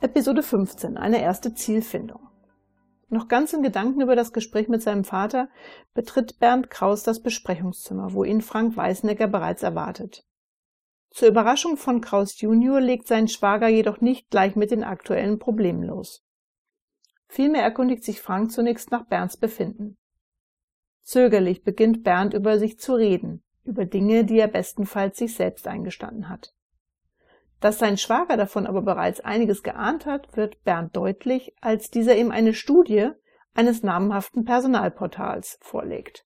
Episode 15. Eine erste Zielfindung. Noch ganz in Gedanken über das Gespräch mit seinem Vater betritt Bernd Kraus das Besprechungszimmer, wo ihn Frank Weißnecker bereits erwartet. Zur Überraschung von Kraus Junior legt sein Schwager jedoch nicht gleich mit den aktuellen Problemen los. Vielmehr erkundigt sich Frank zunächst nach Bernds Befinden. Zögerlich beginnt Bernd über sich zu reden, über Dinge, die er bestenfalls sich selbst eingestanden hat. Dass sein Schwager davon aber bereits einiges geahnt hat, wird Bernd deutlich, als dieser ihm eine Studie eines namhaften Personalportals vorlegt.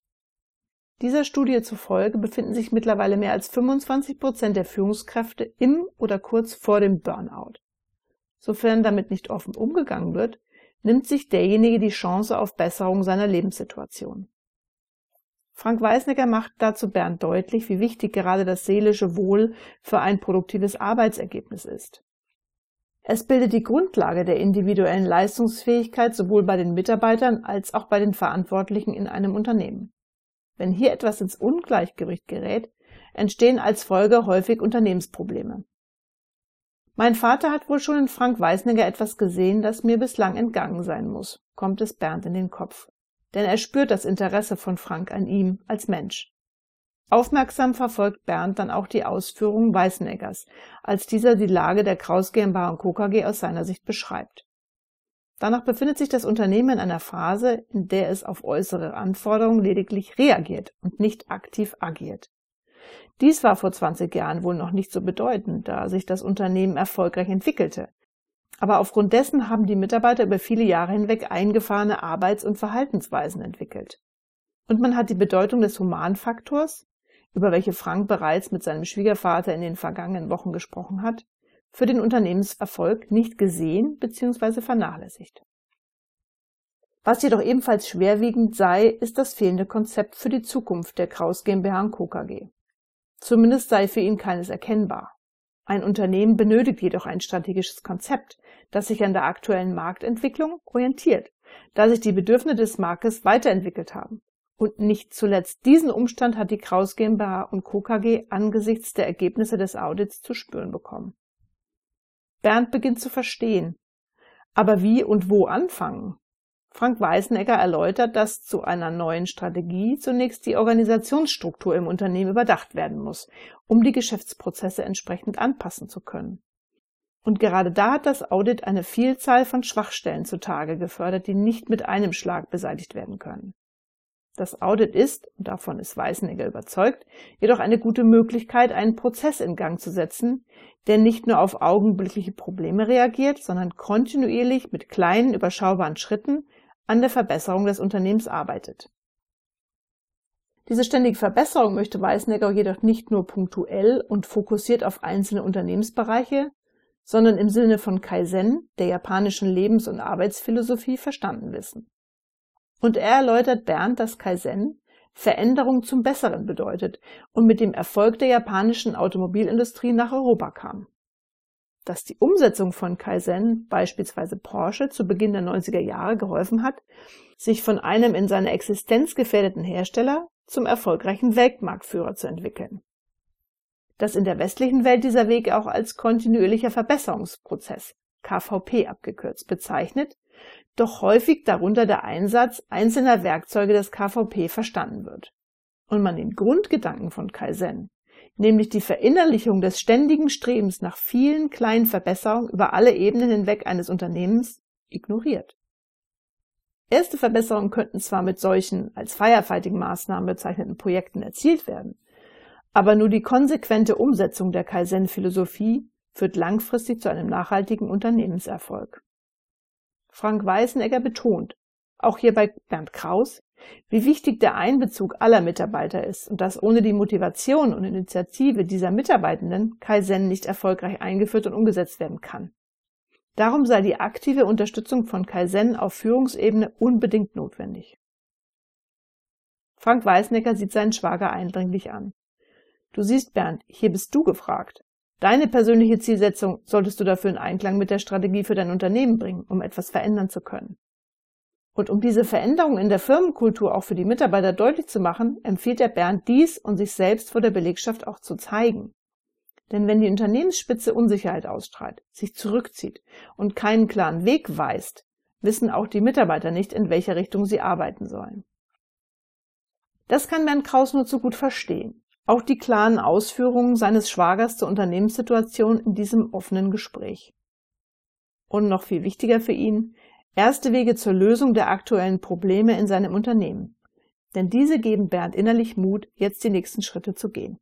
Dieser Studie zufolge befinden sich mittlerweile mehr als 25 Prozent der Führungskräfte im oder kurz vor dem Burnout. Sofern damit nicht offen umgegangen wird, nimmt sich derjenige die Chance auf Besserung seiner Lebenssituation. Frank Weißnecker macht dazu Bernd deutlich, wie wichtig gerade das seelische Wohl für ein produktives Arbeitsergebnis ist. Es bildet die Grundlage der individuellen Leistungsfähigkeit sowohl bei den Mitarbeitern als auch bei den Verantwortlichen in einem Unternehmen. Wenn hier etwas ins Ungleichgewicht gerät, entstehen als Folge häufig Unternehmensprobleme. Mein Vater hat wohl schon in Frank Weißnecker etwas gesehen, das mir bislang entgangen sein muss, kommt es Bernd in den Kopf denn er spürt das Interesse von Frank an ihm als Mensch. Aufmerksam verfolgt Bernd dann auch die Ausführungen Weißeneggers, als dieser die Lage der Kraus GmbH Co. KG aus seiner Sicht beschreibt. Danach befindet sich das Unternehmen in einer Phase, in der es auf äußere Anforderungen lediglich reagiert und nicht aktiv agiert. Dies war vor 20 Jahren wohl noch nicht so bedeutend, da sich das Unternehmen erfolgreich entwickelte. Aber aufgrund dessen haben die Mitarbeiter über viele Jahre hinweg eingefahrene Arbeits- und Verhaltensweisen entwickelt. Und man hat die Bedeutung des Humanfaktors, über welche Frank bereits mit seinem Schwiegervater in den vergangenen Wochen gesprochen hat, für den Unternehmenserfolg nicht gesehen bzw. vernachlässigt. Was jedoch ebenfalls schwerwiegend sei, ist das fehlende Konzept für die Zukunft der Kraus GmbH Co. KG. Zumindest sei für ihn keines erkennbar. Ein Unternehmen benötigt jedoch ein strategisches Konzept, das sich an der aktuellen Marktentwicklung orientiert, da sich die Bedürfnisse des Marktes weiterentwickelt haben. Und nicht zuletzt diesen Umstand hat die Kraus GmbH und Co. KG angesichts der Ergebnisse des Audits zu spüren bekommen. Bernd beginnt zu verstehen. Aber wie und wo anfangen? Frank Weißenegger erläutert, dass zu einer neuen Strategie zunächst die Organisationsstruktur im Unternehmen überdacht werden muss, um die Geschäftsprozesse entsprechend anpassen zu können. Und gerade da hat das Audit eine Vielzahl von Schwachstellen zutage gefördert, die nicht mit einem Schlag beseitigt werden können. Das Audit ist, und davon ist Weißenegger überzeugt, jedoch eine gute Möglichkeit, einen Prozess in Gang zu setzen, der nicht nur auf augenblickliche Probleme reagiert, sondern kontinuierlich mit kleinen, überschaubaren Schritten an der Verbesserung des Unternehmens arbeitet. Diese ständige Verbesserung möchte Weißnecker jedoch nicht nur punktuell und fokussiert auf einzelne Unternehmensbereiche, sondern im Sinne von Kaizen, der japanischen Lebens- und Arbeitsphilosophie, verstanden wissen. Und er erläutert Bernd, dass Kaizen Veränderung zum Besseren bedeutet und mit dem Erfolg der japanischen Automobilindustrie nach Europa kam dass die Umsetzung von Kaizen beispielsweise Porsche zu Beginn der 90er Jahre geholfen hat, sich von einem in seiner Existenz gefährdeten Hersteller zum erfolgreichen Weltmarktführer zu entwickeln. Dass in der westlichen Welt dieser Weg auch als kontinuierlicher Verbesserungsprozess, KVP abgekürzt, bezeichnet, doch häufig darunter der Einsatz einzelner Werkzeuge des KVP verstanden wird. Und man den Grundgedanken von Kaizen nämlich die Verinnerlichung des ständigen Strebens nach vielen kleinen Verbesserungen über alle Ebenen hinweg eines Unternehmens, ignoriert. Erste Verbesserungen könnten zwar mit solchen als Firefighting-Maßnahmen bezeichneten Projekten erzielt werden, aber nur die konsequente Umsetzung der Kaizen-Philosophie führt langfristig zu einem nachhaltigen Unternehmenserfolg. Frank Weißenegger betont, auch hier bei Bernd Kraus, wie wichtig der Einbezug aller Mitarbeiter ist und dass ohne die Motivation und Initiative dieser Mitarbeitenden Kaizen nicht erfolgreich eingeführt und umgesetzt werden kann. Darum sei die aktive Unterstützung von Kaizen auf Führungsebene unbedingt notwendig. Frank Weißnecker sieht seinen Schwager eindringlich an. Du siehst, Bernd, hier bist du gefragt. Deine persönliche Zielsetzung solltest du dafür in Einklang mit der Strategie für dein Unternehmen bringen, um etwas verändern zu können. Und um diese Veränderung in der Firmenkultur auch für die Mitarbeiter deutlich zu machen, empfiehlt er Bernd dies und sich selbst vor der Belegschaft auch zu zeigen. Denn wenn die Unternehmensspitze Unsicherheit ausstrahlt, sich zurückzieht und keinen klaren Weg weist, wissen auch die Mitarbeiter nicht, in welcher Richtung sie arbeiten sollen. Das kann Bernd Kraus nur zu gut verstehen. Auch die klaren Ausführungen seines Schwagers zur Unternehmenssituation in diesem offenen Gespräch. Und noch viel wichtiger für ihn, erste Wege zur Lösung der aktuellen Probleme in seinem Unternehmen. Denn diese geben Bernd innerlich Mut, jetzt die nächsten Schritte zu gehen.